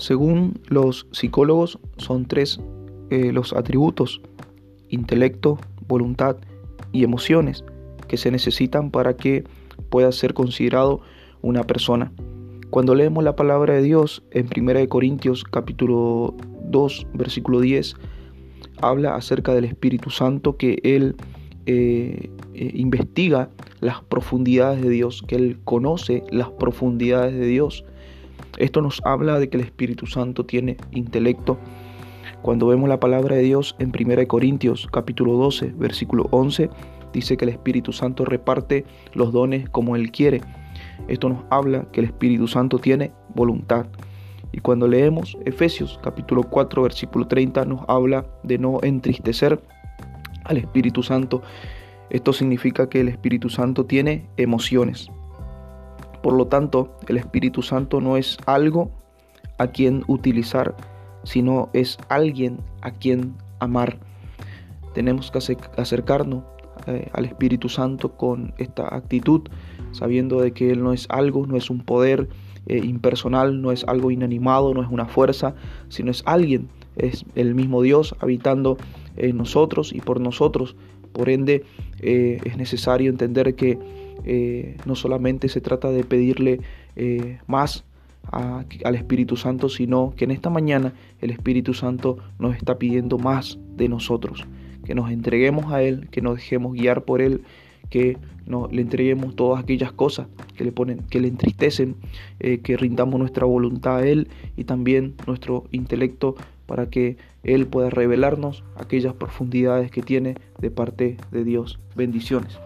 Según los psicólogos, son tres eh, los atributos, intelecto, voluntad y emociones, que se necesitan para que pueda ser considerado una persona. Cuando leemos la palabra de Dios en 1 Corintios capítulo 2 versículo 10, habla acerca del Espíritu Santo que Él eh, eh, investiga las profundidades de Dios, que Él conoce las profundidades de Dios. Esto nos habla de que el Espíritu Santo tiene intelecto. Cuando vemos la palabra de Dios en 1 Corintios capítulo 12 versículo 11, dice que el Espíritu Santo reparte los dones como Él quiere. Esto nos habla que el Espíritu Santo tiene voluntad. Y cuando leemos Efesios capítulo 4 versículo 30 nos habla de no entristecer al Espíritu Santo. Esto significa que el Espíritu Santo tiene emociones. Por lo tanto, el Espíritu Santo no es algo a quien utilizar, sino es alguien a quien amar. Tenemos que acercarnos eh, al Espíritu Santo con esta actitud, sabiendo de que Él no es algo, no es un poder eh, impersonal, no es algo inanimado, no es una fuerza, sino es alguien, es el mismo Dios habitando en nosotros y por nosotros. Por ende, eh, es necesario entender que eh, no solamente se trata de pedirle eh, más al Espíritu Santo, sino que en esta mañana el Espíritu Santo nos está pidiendo más de nosotros, que nos entreguemos a Él, que nos dejemos guiar por Él, que le entreguemos todas aquellas cosas que le ponen, que le entristecen, que rindamos nuestra voluntad a Él y también nuestro intelecto para que Él pueda revelarnos aquellas profundidades que tiene de parte de Dios. Bendiciones.